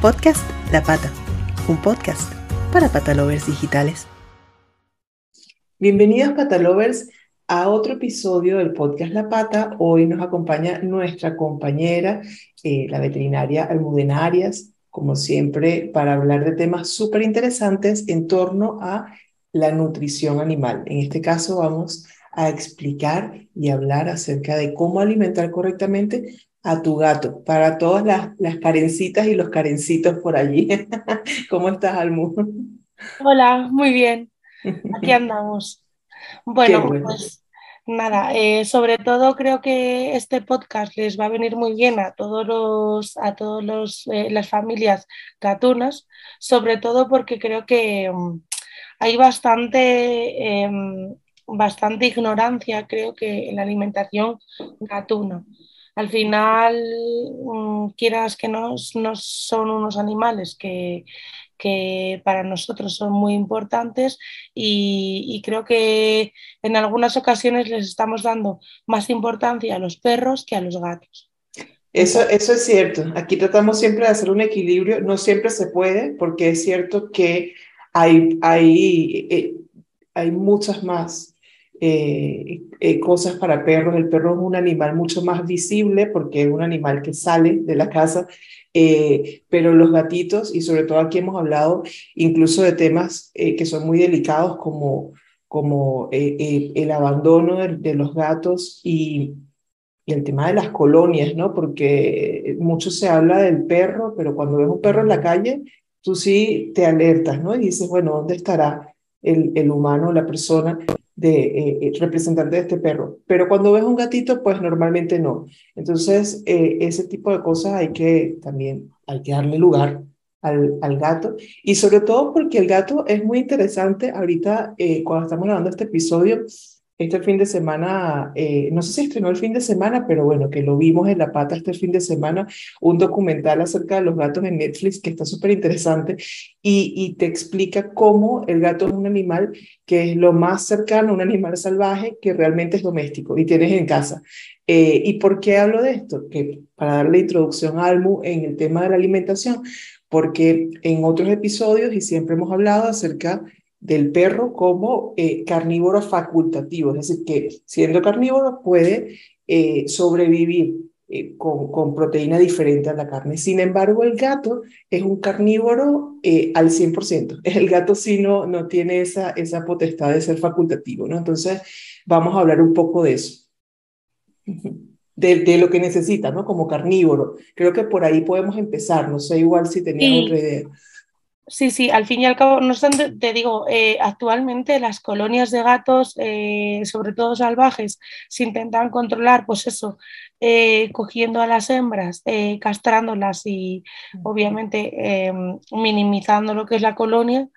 Podcast La Pata, un podcast para patalovers digitales. Bienvenidos patalovers a otro episodio del podcast La Pata. Hoy nos acompaña nuestra compañera, eh, la veterinaria Almudenarias, como siempre, para hablar de temas súper interesantes en torno a la nutrición animal. En este caso vamos a explicar y hablar acerca de cómo alimentar correctamente a tu gato, para todas las, las carencitas y los carencitos por allí. ¿Cómo estás, Almu? Hola, muy bien. Aquí andamos. Bueno, pues nada, eh, sobre todo creo que este podcast les va a venir muy bien a todos los, a todos los, eh, las familias gatunas, sobre todo porque creo que um, hay bastante, em, bastante ignorancia, creo que en la alimentación gatuna al final, mm, quieras que no, son unos animales que, que para nosotros son muy importantes y, creo que en algunas ocasiones les estamos dando más importancia a los perros que a los gatos. Eso, eso es cierto. Aquí tratamos siempre de hacer un equilibrio. No siempre se puede porque es cierto que hay, hay, eh, hay muchas más eh, eh, cosas para perros. El perro es un animal mucho más visible porque es un animal que sale de la casa, eh, pero los gatitos, y sobre todo aquí hemos hablado incluso de temas que son muy delicados como, como el abandono de, los gatos y, y, el tema de las colonias, ¿no? Porque mucho se habla del perro, pero cuando ves un perro en la calle, tú sí te alertas, ¿no? Y dices, bueno, ¿dónde estará? El, el humano, la persona, de eh, eh, representante de este perro. Pero cuando ves un gatito, pues normalmente no. Entonces, eh, ese tipo de cosas hay que también, hay que darle lugar al, al gato. Y sobre todo porque el gato es muy interesante. Ahorita, cuando estamos grabando este episodio, este fin de semana, eh, no sé si estrenó el fin de semana, pero bueno, que lo vimos en La Pata este fin de semana, un documental acerca de los gatos en Netflix que está súper interesante y, te explica cómo el gato es un animal que es lo más cercano a un animal salvaje que realmente es doméstico y tienes en casa. Eh, ¿Y por qué hablo de esto? Que para darle introducción a Almu en el tema de la alimentación, porque en otros episodios y siempre hemos hablado acerca del perro como eh, carnívoro facultativo, es decir, que siendo carnívoro puede eh, sobrevivir eh, con, con, proteína diferente a la carne. Sin embargo, el gato es un carnívoro al 100%. El gato sí no, no tiene esa, esa potestad de ser facultativo, ¿no? Entonces, vamos a hablar un poco de eso. De, de, lo que necesita, ¿no? Como carnívoro. Creo que por ahí podemos empezar. No sé igual si tenía otra idea. Sí, sí, al fin y al cabo, no obstante, te digo, eh, actualmente las colonias de gatos, eh, sobre todo salvajes, se intentan controlar, pues eso, eh, cogiendo a las hembras, castrándolas y obviamente minimizando lo que es la colonia,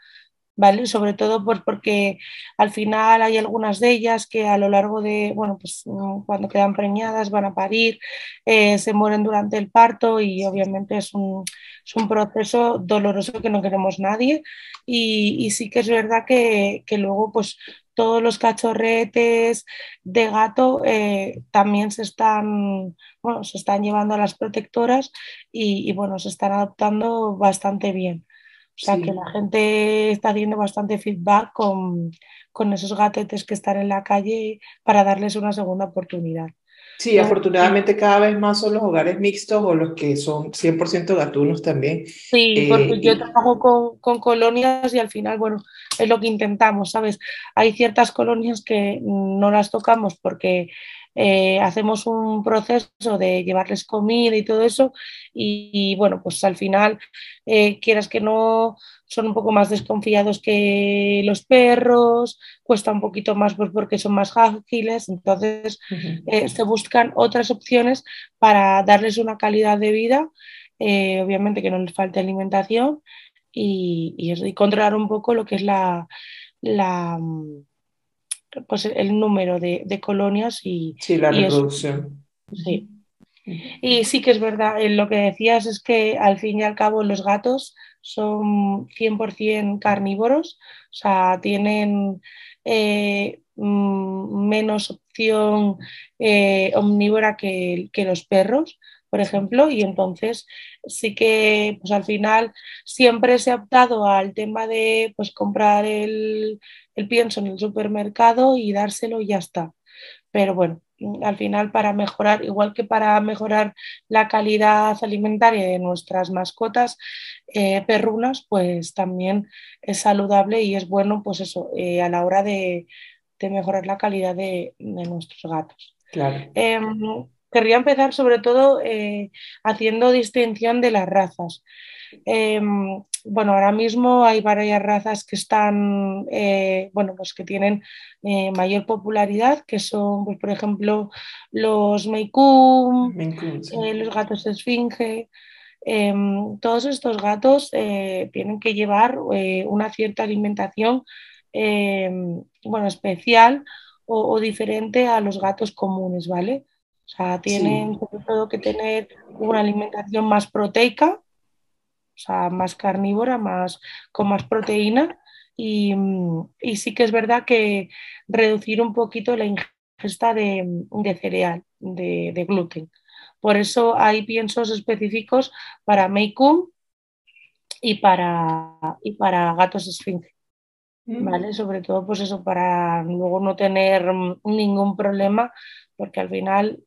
¿vale? Sobre todo pues porque al final hay algunas de ellas que a lo largo de, bueno, pues mm, cuando quedan preñadas van a parir, eh, se mueren durante el parto y obviamente es un, es un proceso doloroso que no queremos nadie y, y sí que es verdad que, que, luego pues todos los cachorretes de gato eh, también se están, bueno, se están llevando a las protectoras y, y bueno, se están adoptando bastante bien. O sea que la gente está haciendo bastante feedback con, con esos gatetes que están en la calle para darles una segunda oportunidad. Sí, afortunadamente cada vez más son los hogares mixtos o los que son 100% gatunos también. Sí, porque eh, yo trabajo con, con, colonias y al final, bueno, es lo que intentamos, ¿sabes? Hay ciertas colonias que no las tocamos porque eh, hacemos un proceso de llevarles comida y todo eso y, bueno, pues al final, eh, quieras que no, son un poco más desconfiados que los perros, cuesta un poquito más pues porque son más ágiles, entonces eh, se buscan otras opciones para darles una calidad de vida, obviamente que no les falte alimentación y, y, controlar un poco lo que es la, la pues el número de, de colonias y... Sí, la reproducción. sí. Y sí que es verdad, lo que decías es que al fin y al cabo los gatos son 100% carnívoros, o sea, tienen eh, mm, menos opción eh, omnívora que, que, los perros, por ejemplo, y entonces sí que pues al final siempre se ha optado al tema de pues comprar el, el pienso en el supermercado y dárselo y ya está. Pero bueno, al final para mejorar, igual que para mejorar la calidad alimentaria de nuestras mascotas eh, perrunas, pues también es saludable y es bueno, pues eso, eh, a la hora de, mejorar la calidad de, nuestros gatos. Claro. Em, querría empezar sobre todo eh, haciendo distinción de las razas. Em, bueno, ahora mismo hay varias razas que están, eh, bueno, pues que tienen eh, mayor popularidad, que son, pues, por ejemplo, los Meikun, los gatos esfinge. Em, todos estos gatos tienen que llevar una cierta alimentación, em, bueno, especial o, o diferente a los gatos comunes, ¿vale? O sea, tienen sobre todo que tener una alimentación más proteica, o sea, más carnívora, más, con más proteína. Y, sí que es verdad que reducir un poquito la ingesta de, cereal, de, gluten. Por eso hay piensos específicos para Meikum y para, y para gatos esfinge. Mm. ¿Vale? Sobre todo, pues eso, para luego no tener ningún problema, porque al final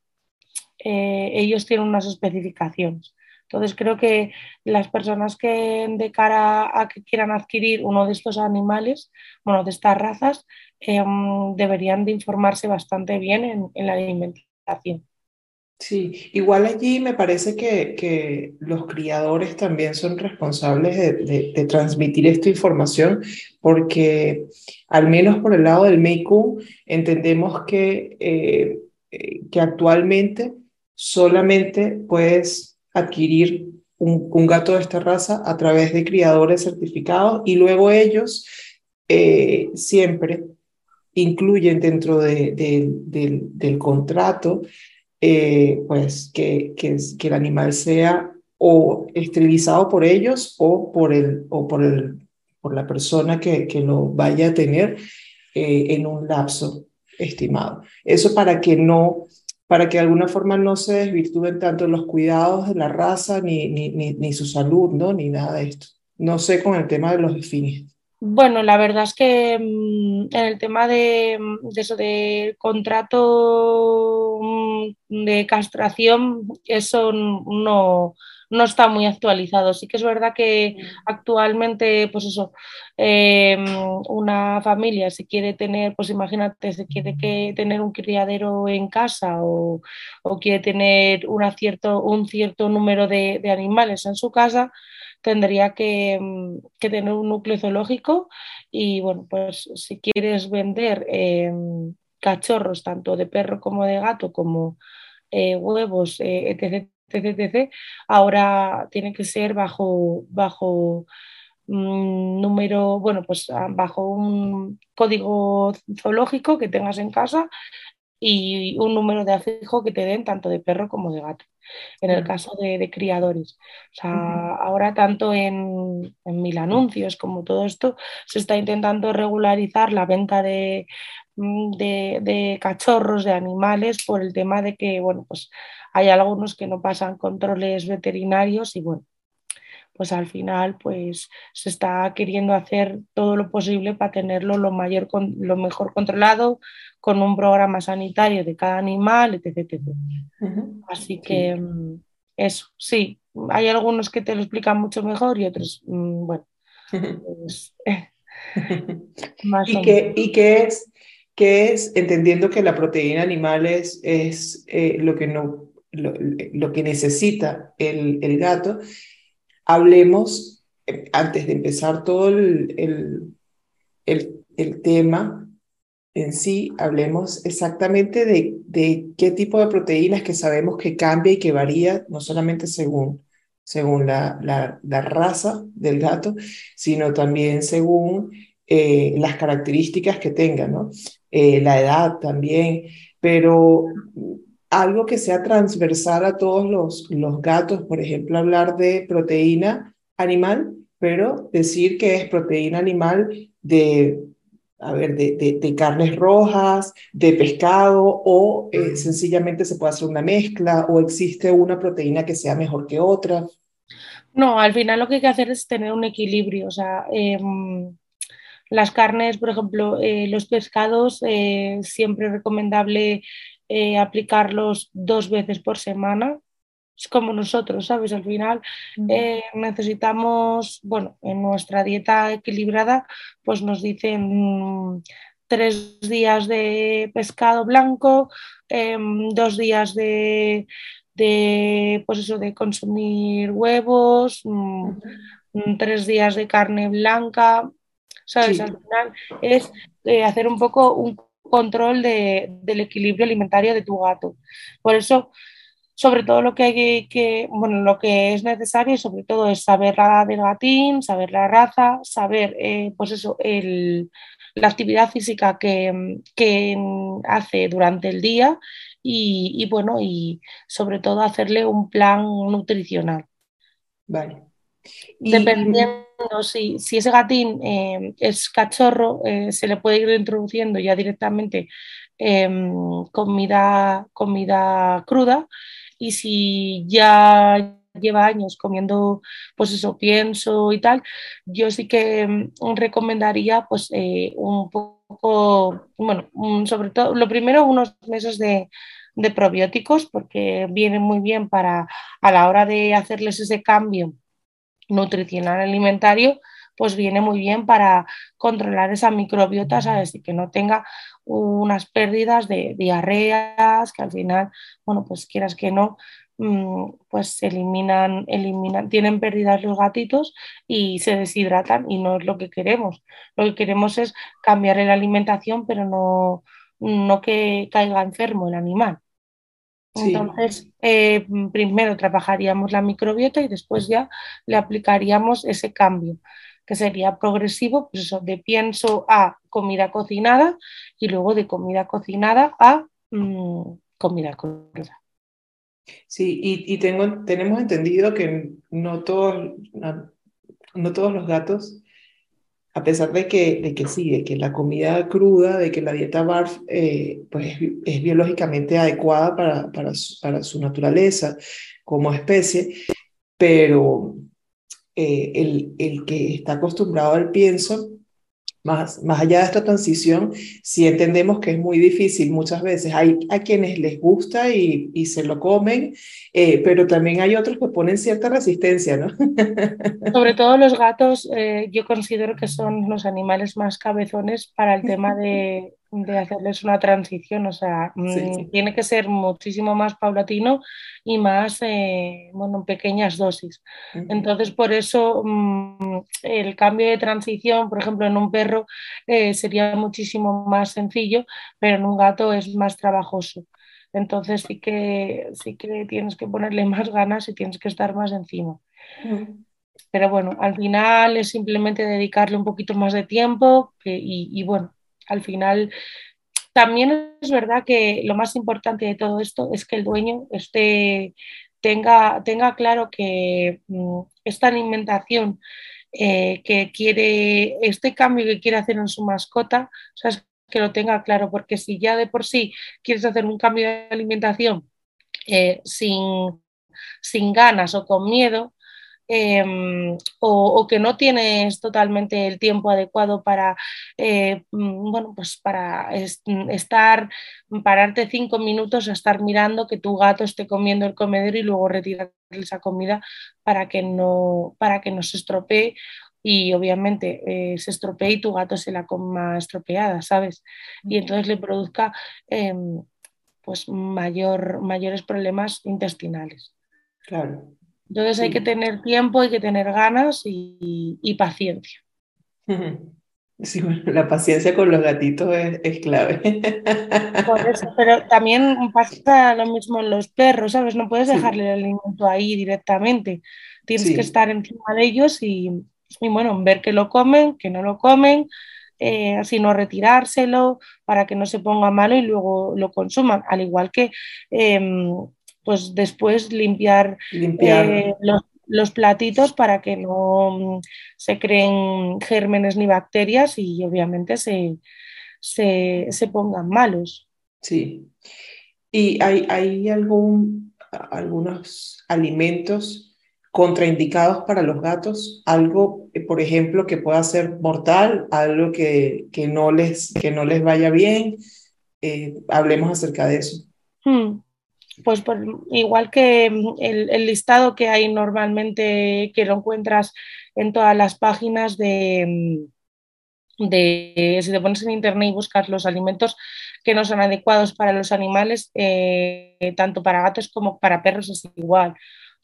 eh, ellos tienen unas especificaciones. Entonces creo que las personas que de cara a que quieran adquirir uno de estos animales, bueno, de estas razas, em, deberían de informarse bastante bien en, la alimentación. Sí, igual allí me parece que, los criadores también son responsables de, transmitir esta información porque al menos por el lado del Meiku entendemos que, eh, eh, que actualmente solamente puedes adquirir un, gato de esta raza a través de criadores certificados y luego ellos eh, siempre incluyen dentro del contrato eh, pues que, que, el animal sea o esterilizado por ellos o por, el, o por, el, por la persona que, que lo vaya a tener eh, en un lapso estimado. Eso para que no para que de alguna forma no se desvirtúen tanto los cuidados de la raza ni, ni, ni, su salud, ¿no? Ni nada de esto. No sé con el tema de los fines. Bueno, la verdad es que mm, en el tema de, mm, eso de contrato mm, de castración, eso no, no está muy actualizado. Sí que es verdad que actualmente, pues eso, em, una familia si quiere tener, pues imagínate, si quiere que tener un criadero en casa o, quiere tener cierto, un cierto número de, animales en su casa, tendría que, em, que, tener un núcleo zoológico y bueno, pues si quieres vender em, cachorros tanto de perro como de gato como eh, huevos, eh, etc ahora tiene que ser bajo, bajo mm, número, bueno, pues ah, bajo un código zoológico que tengas en casa y un número de afijo que te den tanto de perro como de gato, en el caso de, criadores. O sea, ahora tanto en, en, mil anuncios como todo esto, se está intentando regularizar la venta de, de, de, cachorros, de animales, por el tema de que, bueno, pues hay algunos que no pasan controles veterinarios y bueno, pues al final pues se está queriendo hacer todo lo posible para tenerlo lo, mayor, lo mejor controlado con un programa sanitario de cada animal, etc. Así que mm, eso, sí, hay algunos que te lo explican mucho mejor y otros, mm, bueno, pues, ¿Y, qué, ¿Y qué es, qué es, entendiendo que la proteína animal es, es eh, lo que no lo, que necesita el, el, gato, hablemos, eh, antes de empezar todo el, el, el, tema en sí, hablemos exactamente de, de, qué tipo de proteínas que sabemos que cambia y que varía, no solamente según, según la, la raza del gato, sino también según eh, las características que tenga, ¿no? Eh, la edad también, pero algo que sea transversal a todos los, los gatos, por ejemplo, hablar de proteína animal, pero decir que es proteína animal de, a ver, de, carnes rojas, de pescado, o eh, sencillamente se puede hacer una mezcla, o existe una proteína que sea mejor que otra. No, al final lo que hay que hacer es tener un equilibrio. O sea, em, las carnes, por ejemplo, eh, los pescados, eh, siempre es recomendable aplicarlos dos veces por semana. Es como nosotros, ¿sabes? Al final eh, necesitamos, bueno, en nuestra dieta equilibrada, pues nos dicen mm, tres días de pescado blanco, em, dos días de, pues eso, de consumir huevos, mm, tres días de carne blanca, ¿sabes? Al final es eh, hacer un poco un control del equilibrio alimentario de tu gato. Por eso sobre todo lo que hay que, bueno, lo que es necesario, sobre todo es saber la edad del gatín, saber la raza, saber, eh, pues eso, el, la actividad física que, que, hace durante el día y, bueno, y sobre todo hacerle un plan nutricional. Vale. Dependiendo si, si, ese gatín eh, es cachorro, eh, se le puede ir introduciendo ya directamente em, comida, comida cruda. Y si ya lleva años comiendo, pues eso, pienso y tal, yo sí que mm, recomendaría pues eh, un poco, bueno, sobre todo, lo primero unos meses de probióticos porque vienen muy bien para a la hora de hacerles ese cambio nutricional alimentario, pues viene muy bien para controlar esa microbiota, ¿sabes? Y que no tenga unas pérdidas de diarreas, que al final, bueno, pues quieras que no, mm, pues eliminan, eliminan, tienen pérdidas los gatitos y se deshidratan y no es lo que queremos. Lo que queremos es cambiar la alimentación, pero no, no que caiga enfermo el animal. Entonces, eh, primero trabajaríamos la microbiota y después ya le aplicaríamos ese cambio que sería progresivo, pues eso, de pienso a comida cocinada y luego de comida cocinada a mm, comida cruda. Sí, y, tengo, tenemos entendido que no todos, no, todos los gatos, a pesar de que, de que sí, de que la comida cruda, de que la dieta BARF eh, pues es, biológicamente adecuada para, para, su naturaleza como especie, pero eh, el, el, que está acostumbrado al pienso, más, más allá de esta transición, sí entendemos que es muy difícil muchas veces. Hay a quienes les gusta y, y se lo comen, eh, pero también hay otros que ponen cierta resistencia, ¿no? Sobre todo los gatos, eh, yo considero que son los animales más cabezones para el tema de, de hacerles una transición, o sea, mm, tiene que ser muchísimo más paulatino y más, eh, bueno, en pequeñas dosis. Entonces, por eso mm, el cambio de transición, por ejemplo, en un perro eh, sería muchísimo más sencillo, pero en un gato es más trabajoso. Entonces sí que, sí que tienes que ponerle más ganas y tienes que estar más encima. Pero bueno, al final es simplemente dedicarle un poquito más de tiempo y, y bueno, al final, también es verdad que lo más importante de todo esto es que el dueño esté, tenga, tenga claro que mm, esta alimentación eh, que quiere, este cambio que quiere hacer en su mascota, que lo tenga claro, porque si ya de por sí quieres hacer un cambio de alimentación eh, sin, sin ganas o con miedo, Em, o, que no tienes totalmente el tiempo adecuado para, eh, mm, bueno, pues para estar, pararte cinco minutos a estar mirando que tu gato esté comiendo el comedor y luego retirar esa comida para que no, para que no se estropee y obviamente eh, se estropee y tu gato se la coma estropeada, ¿sabes? Y entonces le produzca em, pues mayor, mayores problemas intestinales. Claro. Entonces hay que tener tiempo, hay que tener ganas y, paciencia. Sí, bueno, la paciencia con los gatitos es, clave. Por eso, pero también pasa lo mismo en los perros, ¿sabes? No puedes dejarle el alimento ahí directamente. Tienes que estar encima de ellos y, bueno, ver que lo comen, que no lo comen, eh, sino retirárselo para que no se ponga malo y luego lo consuman. Al igual que em, pues después limpiar, eh, los, los platitos para que no se creen gérmenes ni bacterias y obviamente se, se, pongan malos. Sí. ¿Y hay, hay algún, algunos alimentos contraindicados para los gatos? Algo, por ejemplo, que pueda ser mortal, algo que, que no, les, que no les vaya bien. Eh, hablemos acerca de eso. Hmm. Pues igual que el, el, listado que hay normalmente, que lo encuentras en todas las páginas de, de si te pones en internet y buscas los alimentos que no son adecuados para los animales, eh, tanto para gatos como para perros es igual.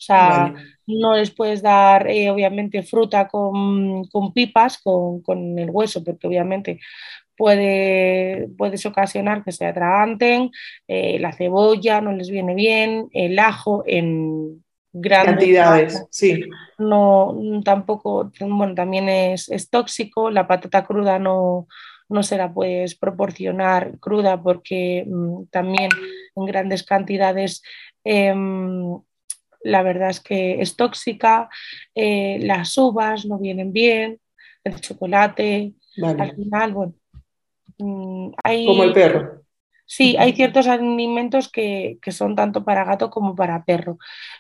O sea, no les puedes dar, eh, obviamente, fruta con, con pipas, con, con, el hueso, porque obviamente puede, puedes ocasionar que se atraganten, eh, la cebolla no les viene bien, el ajo en, grandes cantidades, sí. No, tampoco, bueno, también es, es, tóxico, la patata cruda no, no se la puedes proporcionar cruda porque mm, también en grandes cantidades em, la verdad es que es tóxica, eh, las uvas no vienen bien, el chocolate, al final, bueno, hay... Como el perro. Sí, hay ciertos alimentos que, son tanto para gato como para perro.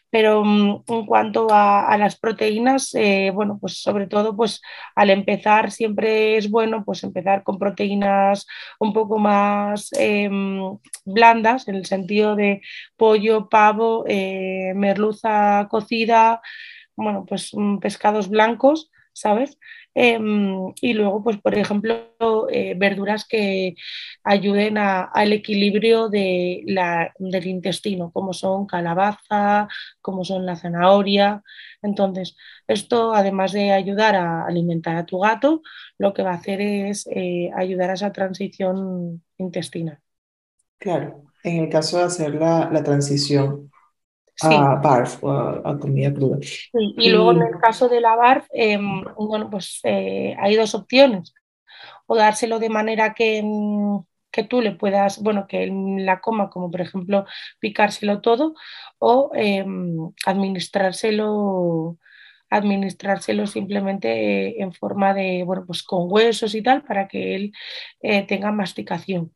Pero mm, en cuanto a, las proteínas, eh, bueno, pues sobre todo, pues al empezar siempre es bueno pues empezar con proteínas un poco más em, blandas, en el sentido de pollo, pavo, eh, merluza cocida, bueno, pues mm, pescados blancos, ¿sabes? Em, y luego, pues, por ejemplo, eh, verduras que ayuden al equilibrio de la, del intestino, como son calabaza, como son la zanahoria. Entonces, esto, además de ayudar a alimentar a tu gato, lo que va a hacer es eh, ayudar a esa transición intestinal. Claro, en el caso de hacer la, la transición a barf o a, comida cruda. Y, luego en el caso de la barf, em, bueno, pues eh, hay dos opciones. O dárselo de manera que, mm, que, tú le puedas, bueno, que él la coma, como por ejemplo picárselo todo, o em, administrárselo administrárselo simplemente en forma de, bueno, pues con huesos y tal, para que él eh, tenga masticación.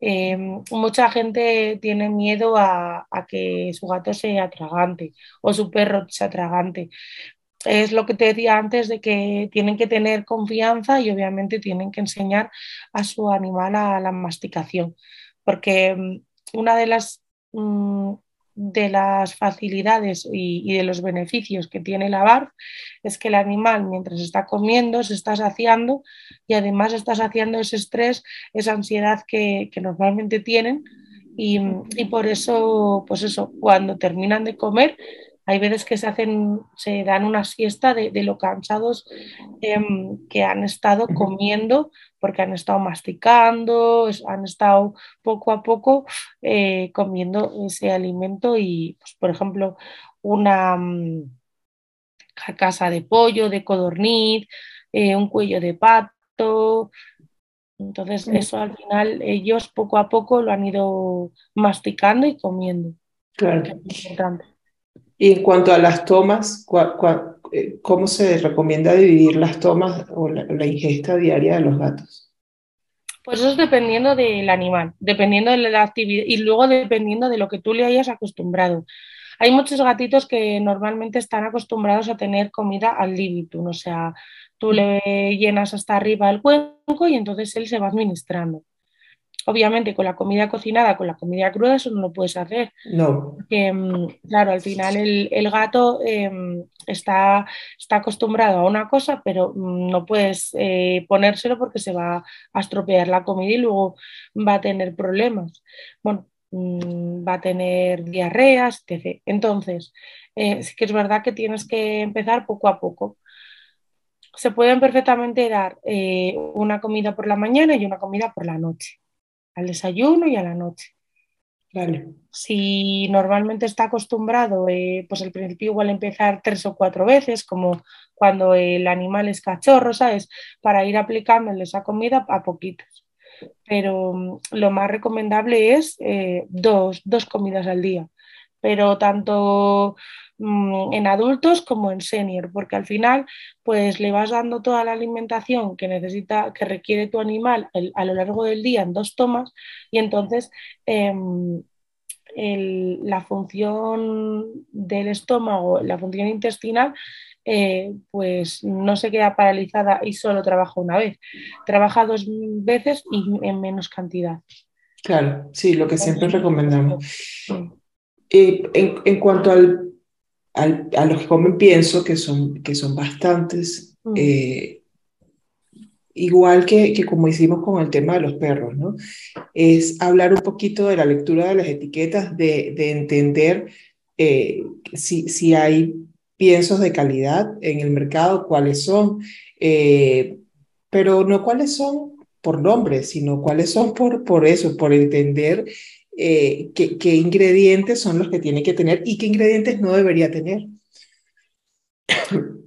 Em, mucha gente tiene miedo a, que su gato sea atragante o su perro sea atragante. Es lo que te decía antes de que tienen que tener confianza y obviamente tienen que enseñar a su animal a la masticación, porque mm, una de las mm, de las facilidades y, de los beneficios que tiene la BARF es que el animal mientras está comiendo se está saciando y además está saciando ese estrés, esa ansiedad que, normalmente tienen y, y, por eso, pues eso, cuando terminan de comer hay veces que se hacen, se dan una siesta de, lo cansados em, que han estado comiendo porque han estado masticando, han estado poco a poco eh, comiendo ese alimento y, pues, por ejemplo, una mm, casa de pollo, de codorniz, eh, un cuello de pato. Entonces, eso al final ellos poco a poco lo han ido masticando y comiendo. Claro. Y en cuanto a las tomas, eh, ¿cómo se recomienda dividir las tomas o la, ingesta diaria de los gatos? Pues eso es dependiendo del animal, dependiendo de la actividad y luego dependiendo de lo que tú le hayas acostumbrado. Hay muchos gatitos que normalmente están acostumbrados a tener comida al libitum, o sea, tú le llenas hasta arriba el cuenco y entonces él se va administrando. Obviamente con la comida cocinada, con la comida cruda, eso no lo puedes hacer. No. Mm, claro, al final el, gato em, está, está, acostumbrado a una cosa, pero no puedes eh, ponérselo porque se va a estropear la comida y luego va a tener problemas. Bueno, mm, va a tener diarreas, etc. Entonces, eh, sí que es verdad que tienes que empezar poco a poco se pueden perfectamente dar eh, una comida por la mañana y una comida por la noche al desayuno y a la noche. Vale. Si normalmente está acostumbrado, eh, pues al principio igual empezar tres o cuatro veces, como cuando el animal es cachorro, ¿sabes? Para ir aplicándole esa comida a poquitos. Pero mm, lo más recomendable es eh, dos, dos comidas al día. Pero tanto mm, en adultos como en senior, porque al final pues le vas dando toda la alimentación que necesita, que requiere tu animal a lo largo del día en dos tomas y entonces em, la función del estómago, la función intestinal, eh, pues no se queda paralizada y solo trabaja una vez. Trabaja dos veces y en menos cantidad. Claro, sí, lo que siempre recomendamos. Eh, en, cuanto al, a los que comen pienso, que son, que son bastantes, mm. eh, igual que, que, como hicimos con el tema de los perros, ¿no? Es hablar un poquito de la lectura de las etiquetas, de, de entender eh, si, si, hay piensos de calidad en el mercado, cuáles son, eh, pero no cuáles son por nombre, sino cuáles son por, por eso, por entender eh, qué, qué ingredientes son los que tiene que tener y qué ingredientes no debería tener.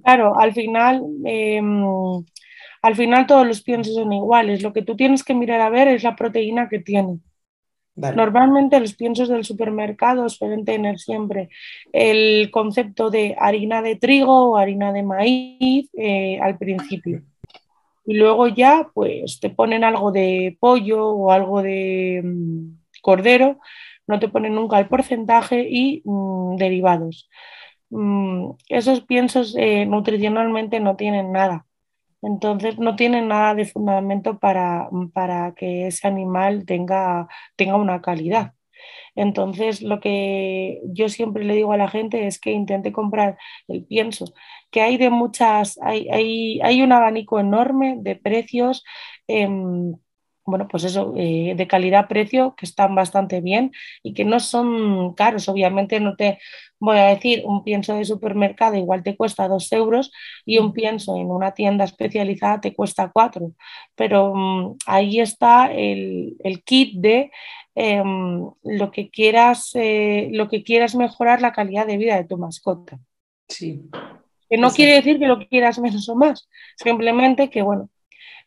Claro, al final em, al final todos los piensos son iguales. Lo que tú tienes que mirar a ver es la proteína que tiene. Normalmente los piensos del supermercado suelen tener siempre el concepto de harina de trigo o harina de maíz eh, al principio. Y luego ya pues te ponen algo de pollo o algo de mm, cordero, no te ponen nunca el porcentaje y mm, derivados. Mm, esos piensos eh, nutricionalmente no tienen nada. Entonces no tiene nada de fundamento para, para que ese animal tenga, tenga una calidad. Entonces, lo que yo siempre le digo a la gente es que intente comprar el pienso, que hay de muchas, hay, hay, hay un abanico enorme de precios. Em, bueno, pues eso, eh, de calidad-precio que están bastante bien y que no son caros. Obviamente no te voy a decir, un pienso de supermercado igual te cuesta dos euros y un pienso en una tienda especializada te cuesta cuatro. Pero mm, ahí está el, kit de em, lo, que quieras, eh, lo que quieras mejorar la calidad de vida de tu mascota. Sí. Que no quiere decir que lo quieras menos o más, simplemente que, bueno,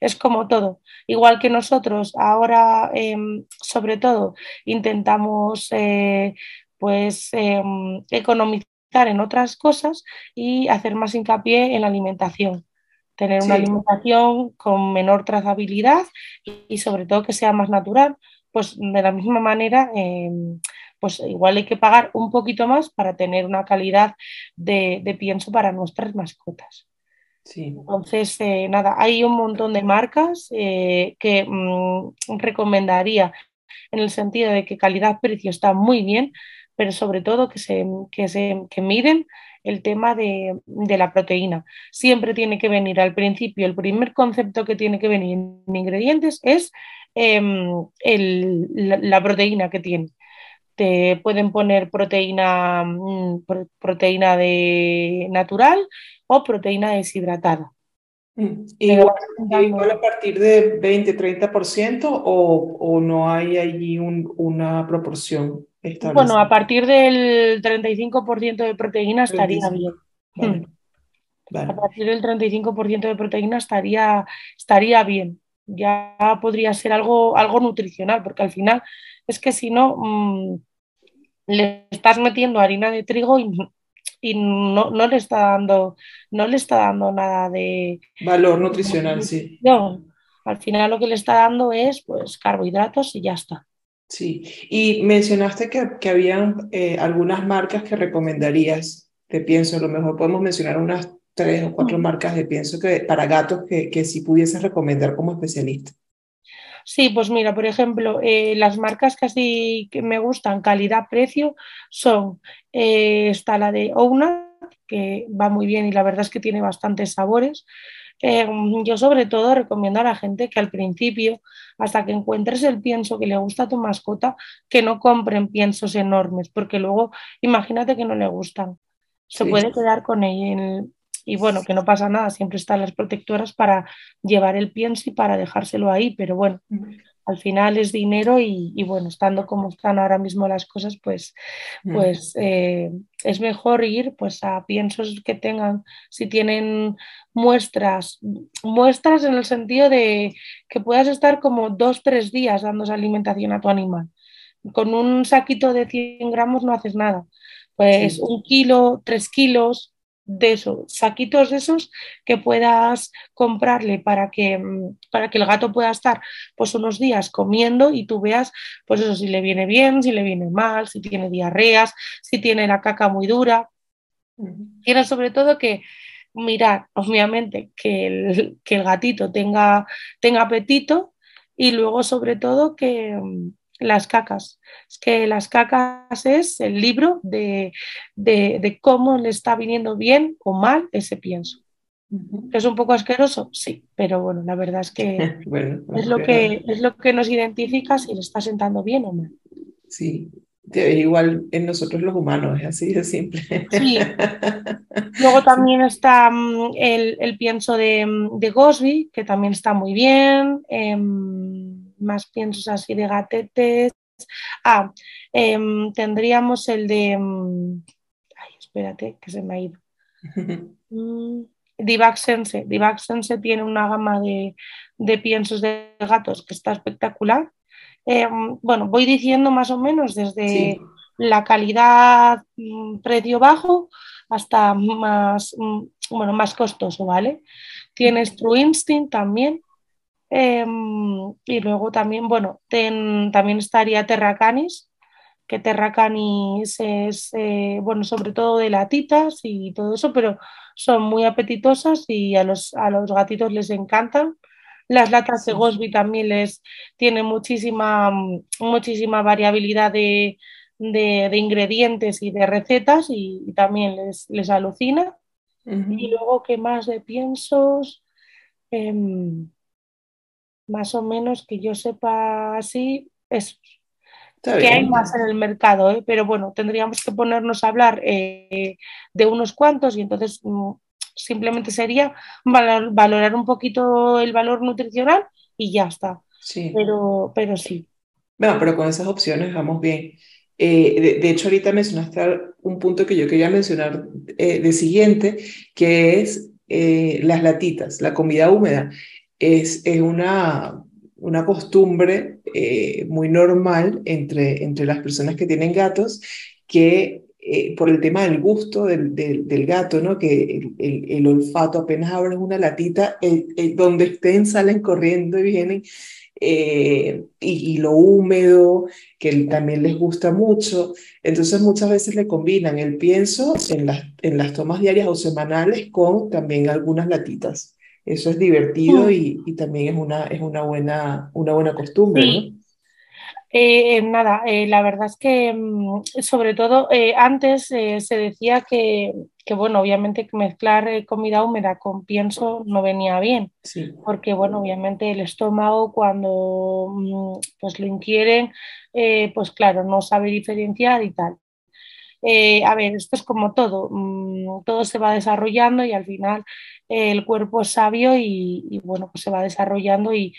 es como todo. Igual que nosotros ahora, em, sobre todo, intentamos eh, pues em, economizar en otras cosas y hacer más hincapié en la alimentación. Tener una alimentación con menor trazabilidad y, sobre todo que sea más natural. Pues de la misma manera, em, pues igual hay que pagar un poquito más para tener una calidad de pienso para nuestras mascotas. Entonces, eh, nada, hay un montón de marcas eh, que mm, recomendaría en el sentido de que calidad-precio está muy bien, pero sobre todo que, se, que, se, que miren el tema de, la proteína. Siempre tiene que venir al principio, el primer concepto que tiene que venir en ingredientes es em, la, proteína que tiene. Te pueden poner proteína, mm, proteína de natural o proteína deshidratada. Mm, igual, igual, a partir de 20-30% o, o no hay allí una proporción Bueno, a partir del 35% de proteína estaría bien. Mm. A partir del 35% de proteína estaría, estaría bien. Ya podría ser algo, algo nutricional, porque al final es que si no, mm, le estás metiendo harina de trigo y y no, no, le está dando, no le está dando nada de valor nutricional, sí. No, al final lo que le está dando es pues carbohidratos y ya está. Sí, y mencionaste que, que habían eh, algunas marcas que recomendarías de pienso, a lo mejor podemos mencionar unas tres o cuatro marcas de pienso que, para gatos que, que si pudieses recomendar como especialista. Sí, pues mira, por ejemplo, eh, las marcas que así que me gustan, calidad-precio, son, eh, está la de Ouna, que va muy bien y la verdad es que tiene bastantes sabores. Eh, yo sobre todo recomiendo a la gente que al principio, hasta que encuentres el pienso que le gusta a tu mascota, que no compren piensos enormes, porque luego imagínate que no le gustan. Se puede quedar con ella y bueno, que no pasa nada, siempre están las protectoras para llevar el pienso y para dejárselo ahí, pero bueno, al final es dinero y, bueno, estando como están ahora mismo las cosas, pues, pues eh, es mejor ir pues a piensos que tengan, si tienen muestras, muestras en el sentido de que puedas estar como dos, tres días dando alimentación a tu animal. Con un saquito de 100 gramos no haces nada. Pues un kilo, tres kilos de esos, saquitos de esos que puedas comprarle para que, mm, para que el gato pueda estar pues unos días comiendo y tú veas pues eso si le viene bien, si le viene mal, si tiene diarreas, si tiene la caca muy dura. Quiero sobre todo que mirar, obviamente, que el, que el gatito tenga, tenga apetito y luego sobre todo que, mm, las cacas. Es que las cacas es el libro de, cómo le está viniendo bien o mal ese pienso. ¿Es un poco asqueroso? Sí, pero bueno, la verdad es que, es, lo que es lo que nos identifica si le está sentando bien o mal. Sí, igual en nosotros los humanos, es así de simple. Sí. Luego también está mm, el, pienso de, mm, de, Gosby, que también está muy bien. Em, más piensos así de gatetes. Ah, em, tendríamos el de. Mm, ay, espérate, que se me ha ido. Mm, Divac Sense. Divac Sense tiene una gama de, piensos de gatos que está espectacular. Em, bueno, voy diciendo más o menos desde la calidad mm, precio bajo hasta más, bueno, más costoso, ¿vale? Tienes True Instinct también, Em, y luego también, bueno, también estaría Terracanis, que Terracanis es, eh, bueno, sobre todo de latitas y todo eso, pero son muy apetitosas y a los, a los gatitos les encantan. Las latas de Gosby también les tienen muchísima, muchísima variabilidad de, ingredientes y de recetas y, también les, les alucina. Y luego, ¿qué más de piensos? Em, más o menos que yo sepa así, es que hay más en el mercado, ¿eh? pero bueno, tendríamos que ponernos a hablar eh, de unos cuantos y entonces mm, simplemente sería valorar un poquito el valor nutricional y ya está. Sí. Pero, pero sí. Bueno, pero con esas opciones vamos bien. Eh, de, hecho, ahorita mencionaste un punto que yo quería mencionar de siguiente, que es las latitas, la comida húmeda es, una, una costumbre eh, muy normal entre, entre las personas que tienen gatos que eh, por el tema del gusto del, del, gato, ¿no? que el, el, olfato apenas abres una latita, donde estén salen corriendo y vienen, eh, y, y, lo húmedo, que también les gusta mucho. Entonces muchas veces le combinan el pienso en las, en las tomas diarias o semanales con también algunas latitas. Eso es divertido mm. y, también es una, es una, buena, una buena costumbre. Eh, nada, eh, la verdad es que mm, sobre todo eh, antes se decía que, que, bueno, obviamente mezclar comida húmeda con pienso no venía bien, porque bueno, obviamente el estómago cuando mm, pues lo inquieren, pues claro, no sabe diferenciar y tal. a ver, esto es como todo, todo se va desarrollando y al final el cuerpo es sabio y, bueno, pues se va desarrollando y,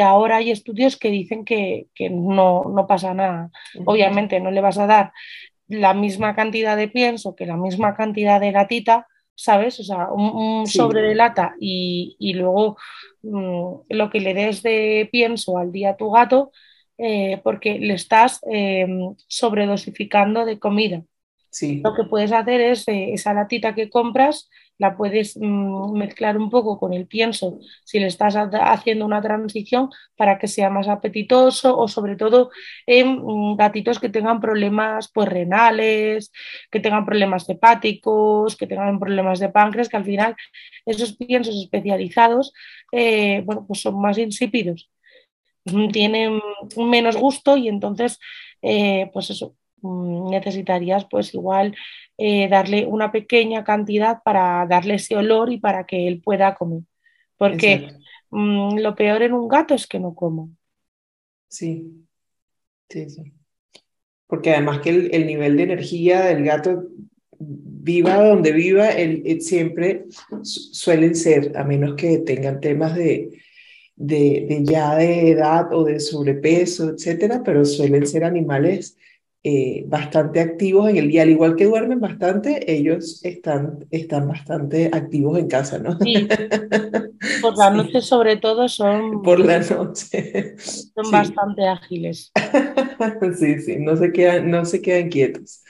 ahora hay estudios que dicen que, no, pasa nada. Obviamente no le vas a dar la misma cantidad de pienso que la misma cantidad de latita, ¿sabes? O sea, un, sobre de lata y, luego mm, lo que le des de pienso al día a tu gato, eh, porque le estás eh, sobredosificando de comida. Lo que puedes hacer es eh, esa latita que compras, la puedes mm, mezclar un poco con el pienso si le estás haciendo una transición para que sea más apetitoso o sobre todo en mm, gatitos que tengan problemas pues, renales, que tengan problemas hepáticos, que tengan problemas de páncreas, que al final esos piensos especializados eh, bueno, pues son más insípidos, tienen menos gusto y entonces eh, pues eso necesitarías pues igual eh, darle una pequeña cantidad para darle ese olor y para que él pueda comer. Porque mm, lo peor en un gato es que no coma. Sí, sí, sí. Porque además que el, nivel de energía del gato viva donde viva, él, siempre suelen ser, a menos que tengan temas de, de, de, ya de edad o de sobrepeso, etcétera, pero suelen ser animales eh, bastante activos en el día, al igual que duermen bastante, ellos están, están bastante activos en casa, ¿no? Sí. Por la noche sobre todo son... Por la noche. Son bastante ágiles. sí, sí, no se quedan, no se quedan quietos.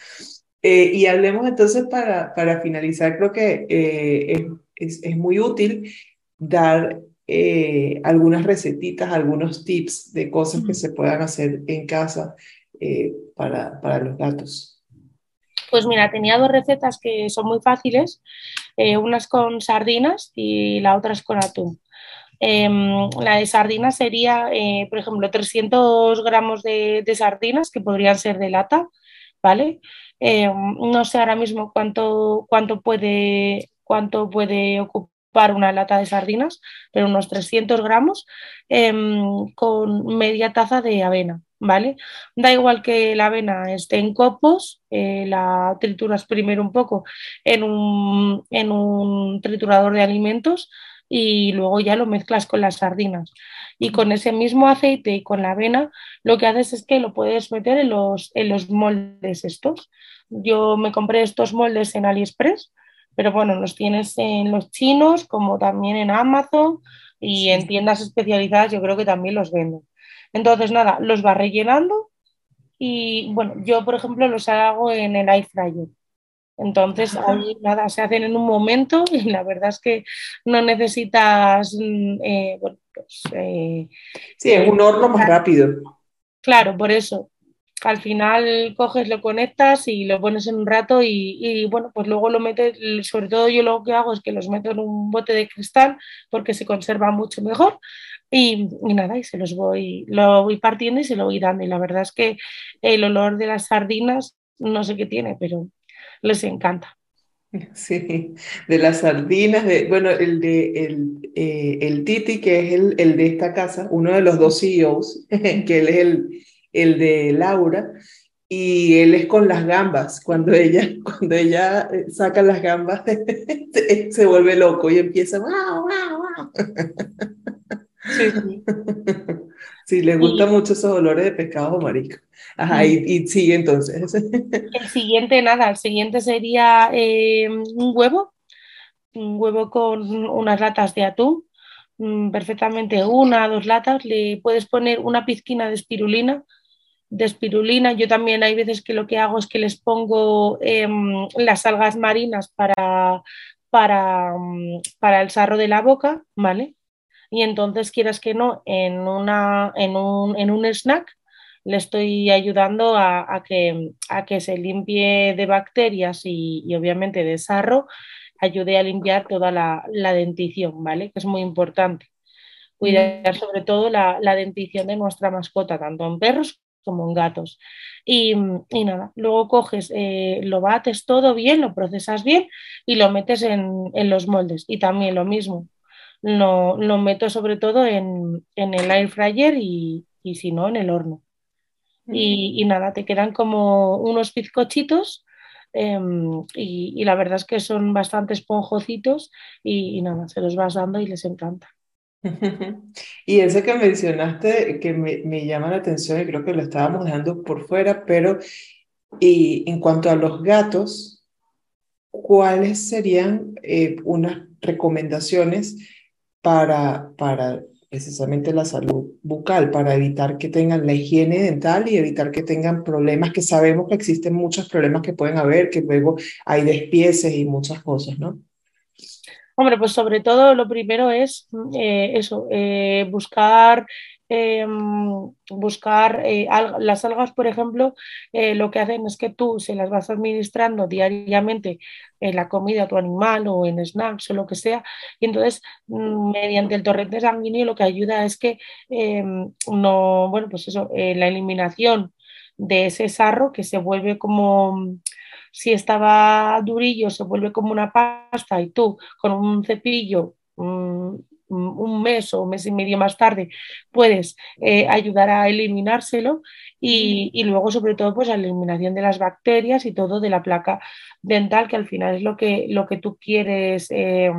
Eh, y hablemos entonces para, para finalizar, creo que eh, es, es, muy útil dar eh, algunas recetitas, algunos tips de cosas que se puedan hacer en casa para, para los gatos. Pues mira, tenía dos recetas que son muy fáciles, unas con sardinas y la otra es con atún. Em, la de sardinas sería, por ejemplo, 300 gramos de, de, sardinas que podrían ser de lata, ¿vale? Eh, no sé ahora mismo cuánto, cuánto, puede, cuánto puede ocupar una lata de sardinas, pero unos 300 gramos em, con media taza de avena. ¿Vale? Da igual que la avena esté en copos, eh, la trituras primero un poco en un, en un triturador de alimentos y luego ya lo mezclas con las sardinas y con ese mismo aceite y con la avena lo que haces es que lo puedes meter en los, en los moldes estos. Yo me compré estos moldes en AliExpress, pero bueno, los tienes en los chinos como también en Amazon y en tiendas especializadas yo creo que también los venden. Entonces, nada, los va rellenando y bueno, yo por ejemplo los hago en el air fryer. Entonces, ahí nada, se hacen en un momento y la verdad es que no necesitas mm, eh, bueno, pues, eh, sí, es un horno más rápido. Claro, por eso. Al final coges, lo conectas y lo pones en un rato y, bueno, pues luego lo metes, sobre todo yo lo que hago es que los meto en un bote de cristal porque se conserva mucho mejor y, nada, y se los voy, lo voy partiendo y se lo voy dando y la verdad es que el olor de las sardinas no sé qué tiene, pero les encanta. Sí, de las sardinas, de, bueno, el de el, eh, el Titi, que es el, el, de esta casa, uno de los dos CEOs, que él es el, el de Laura, y él es con las gambas. Cuando ella, cuando ella eh, saca las gambas, se, vuelve loco y empieza, wow, wow, wow. Sí, sí. sí le gustan mucho esos olores de pescado marisco. Ajá, y, sigue entonces. El siguiente, nada, el siguiente sería eh, un huevo, un huevo con unas latas de atún, mm, perfectamente una, dos latas, le puedes poner una pizquina de espirulina, de espirulina. Yo también hay veces que lo que hago es que les pongo em, las algas marinas para, para, mm, para el sarro de la boca, ¿vale? Y entonces, quieras que no, en, una, en, un, en un snack le estoy ayudando a, que, a que se limpie de bacterias y, obviamente de sarro, ayude a limpiar toda la, dentición, ¿vale? Que es muy importante. Cuidar mm. sobre todo la, dentición de nuestra mascota, tanto en perros como en gatos. Y, nada, luego coges, eh, lo bates todo bien, lo procesas bien y lo metes en, los moldes. Y también lo mismo, lo, meto sobre todo en, el air fryer y, y si no, en el horno y, nada, te quedan como unos bizcochitos em, y, la verdad es que son bastante esponjocitos y, nada, se los vas dando y les encanta. Y ese que mencionaste que me, me, llama la atención y creo que lo estábamos dejando por fuera, pero y en cuanto a los gatos, ¿cuáles serían eh, unas recomendaciones para, para precisamente la salud bucal para evitar que tengan la higiene dental y evitar que tengan problemas que sabemos que existen muchos problemas que pueden haber, que luego hay despieces y muchas cosas, ¿no? Hombre, pues sobre todo lo primero es eh, eso, eh, buscar Em, buscar eh, las algas, por ejemplo, eh, lo que hacen es que tú se las vas administrando diariamente en la comida a tu animal o en snacks o lo que sea, y entonces mm, mediante el torrente sanguíneo lo que ayuda es que em, no, bueno, pues eso, eh, la eliminación de ese sarro que se vuelve como si estaba durillo, se vuelve como una pasta y tú con un cepillo mm, un mes o un mes y medio más tarde puedes eh, ayudar a eliminárselo y, luego sobre todo pues la eliminación de las bacterias y todo de la placa dental que al final es lo que, lo que tú quieres eh,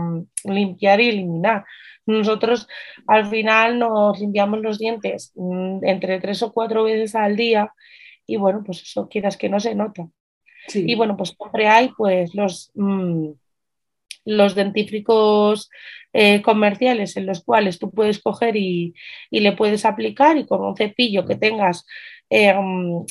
limpiar y eliminar. Nosotros al final nos limpiamos los dientes mm, entre tres o cuatro veces al día y bueno, pues eso quieras que no se nota. Y bueno, pues siempre hay pues los... Mm, los dentífricos eh, comerciales en los cuales tú puedes coger y, le puedes aplicar y con un cepillo que tengas, eh,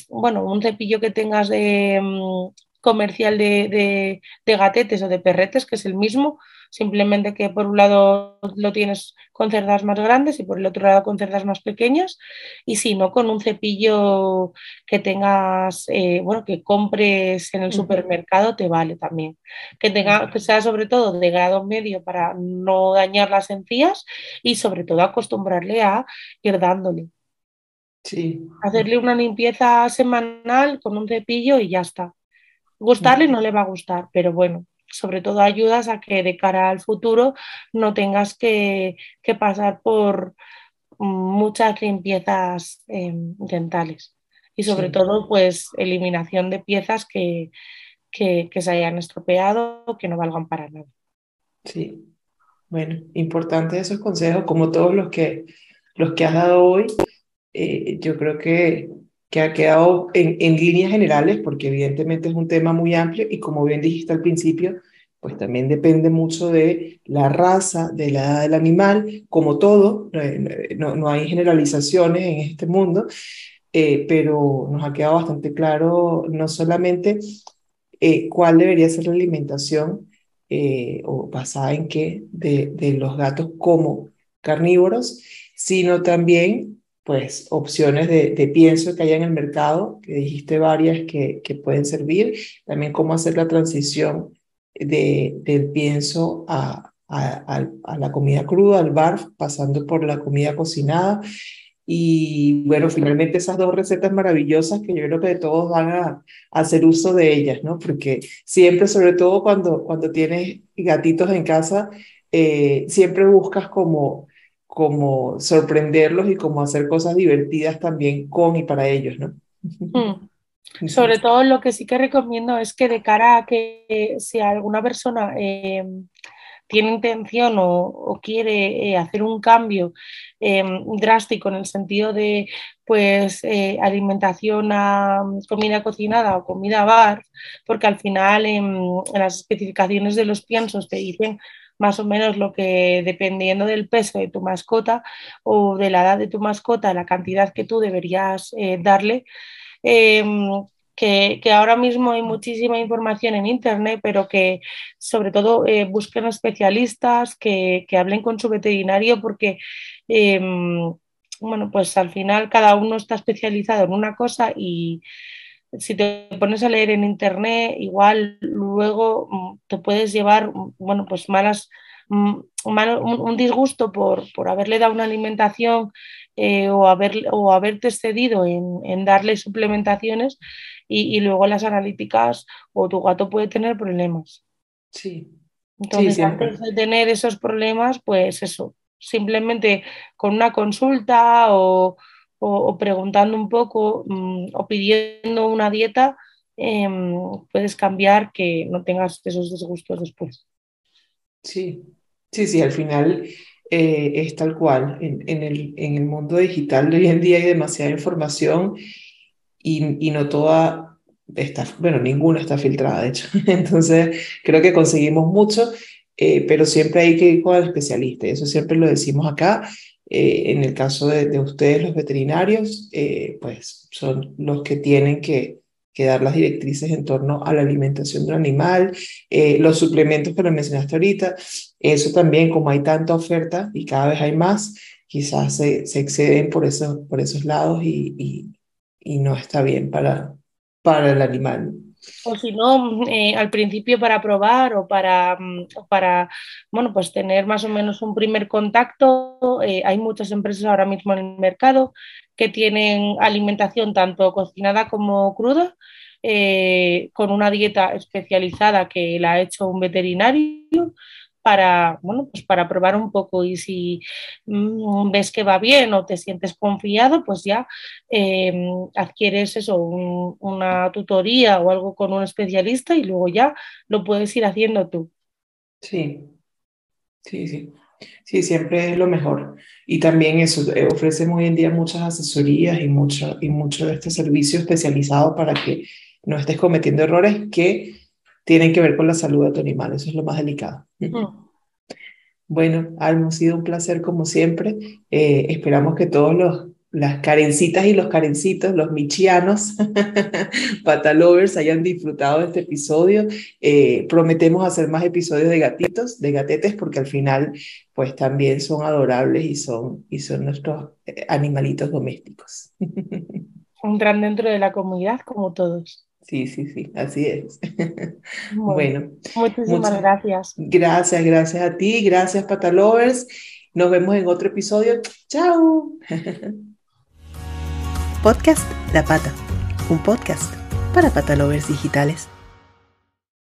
bueno, un cepillo que tengas de, mm, comercial de, gatetes o de perretes, que es el mismo, simplemente que por un lado lo tienes con cerdas más grandes y por el otro lado con cerdas más pequeñas, y si no, con un cepillo que tengas, eh, bueno, que compres en el supermercado te vale también. Que, tenga, que sea sobre todo de grado medio para no dañar las encías y sobre todo acostumbrarle a ir dándole. Sí. Hacerle una limpieza semanal con un cepillo y ya está. Gustarle no le va a gustar, pero bueno, sobre todo ayudas a que de cara al futuro no tengas que, pasar por muchas limpiezas em, dentales y sobre todo pues eliminación de piezas que, que, se hayan estropeado que no valgan para nada. Sí, bueno, importante esos consejos como todos los que, los que has dado hoy. Eh, yo creo que que ha quedado en, en, líneas generales, porque evidentemente es un tema muy amplio y como bien dijiste al principio, pues también depende mucho de la raza, de la edad del animal, como todo, eh, no, no hay generalizaciones en este mundo, eh, pero nos ha quedado bastante claro no solamente eh, cuál debería ser la alimentación o basada en qué de, de los gatos como carnívoros, sino también pues opciones de, pienso que hay en el mercado, que dijiste varias que, que pueden servir, también cómo hacer la transición de, del pienso a, a, la comida cruda, al barf, pasando por la comida cocinada. Y bueno, finalmente esas dos recetas maravillosas que yo creo que todos van a, a hacer uso de ellas, ¿no? Porque siempre, sobre todo cuando, cuando tienes gatitos en casa, eh, siempre buscas como como sorprenderlos y como hacer cosas divertidas también con y para ellos, ¿no? Mm. Sobre todo lo que sí que recomiendo es que de cara a que si alguna persona eh, tiene intención o, quiere eh, hacer un cambio eh, drástico en el sentido de pues alimentación a comida cocinada o comida bar, porque al final en, en las especificaciones de los piensos te dicen más o menos lo que, dependiendo del peso de tu mascota o de la edad de tu mascota, la cantidad que tú deberías eh, darle. Em, que, ahora mismo hay muchísima información en Internet, pero que sobre todo eh, busquen especialistas, que, que, hablen con su veterinario, porque em, bueno, pues al final cada uno está especializado en una cosa y, si te pones a leer en internet, igual luego mm, te puedes llevar, mm, bueno, pues malas, mm, un, disgusto por, por, haberle dado una alimentación eh, o, haber, o haberte excedido en, en darle suplementaciones y, y, luego las analíticas o tu gato puede tener problemas. Sí. Entonces, antes de tener esos problemas, pues eso, simplemente con una consulta o o, preguntando un poco mm, o pidiendo una dieta, em, puedes cambiar que no tengas esos disgustos después. Sí, sí, sí, al final eh, es tal cual. En, en, el, en el mundo digital de hoy en día hay demasiada información y, y no toda está, bueno, ninguna está filtrada, de hecho. Entonces, creo que conseguimos mucho, eh, pero siempre hay que ir con el especialista. Eso siempre lo decimos acá. Eh, en el caso de, ustedes, los veterinarios, eh, pues son los que tienen que, que, dar las directrices en torno a la alimentación del animal, eh, los suplementos que lo mencionaste ahorita, eso también, como hay tanta oferta y cada vez hay más, quizás se, se exceden por, eso, por esos lados y, y, y no está bien para, para el animal. O si no, eh, al principio para probar o para, mm, para, bueno, pues tener más o menos un primer contacto. Eh, hay muchas empresas ahora mismo en el mercado que tienen alimentación tanto cocinada como cruda, eh, con una dieta especializada que la ha hecho un veterinario para, bueno, pues para probar un poco y si mm, ves que va bien o te sientes confiado, pues ya em, adquieres eso, una tutoría o algo con un especialista y luego ya lo puedes ir haciendo tú. Sí, sí, sí. Sí, siempre es lo mejor. Y también eso, eh, ofrecemos hoy en día muchas asesorías y mucho, y mucho de este servicio especializado para que no estés cometiendo errores que tienen que ver con la salud de tu animal, eso es lo más delicado. Mm. Bueno, ha sido un placer como siempre. Eh, esperamos que todos los, las carencitas y los carencitos, los michianos, patalovers, hayan disfrutado de este episodio. Eh, prometemos hacer más episodios de gatitos, de gatetes, porque al final, pues también son adorables y son, y son nuestros eh, animalitos domésticos. Entran dentro de la comunidad como todos. Sí, sí, sí, así es. Bueno, muchísimas gracias. Gracias, gracias a ti, gracias Patalovers. Nos vemos en otro episodio. Chao. Podcast La Pata, un podcast para patalovers digitales.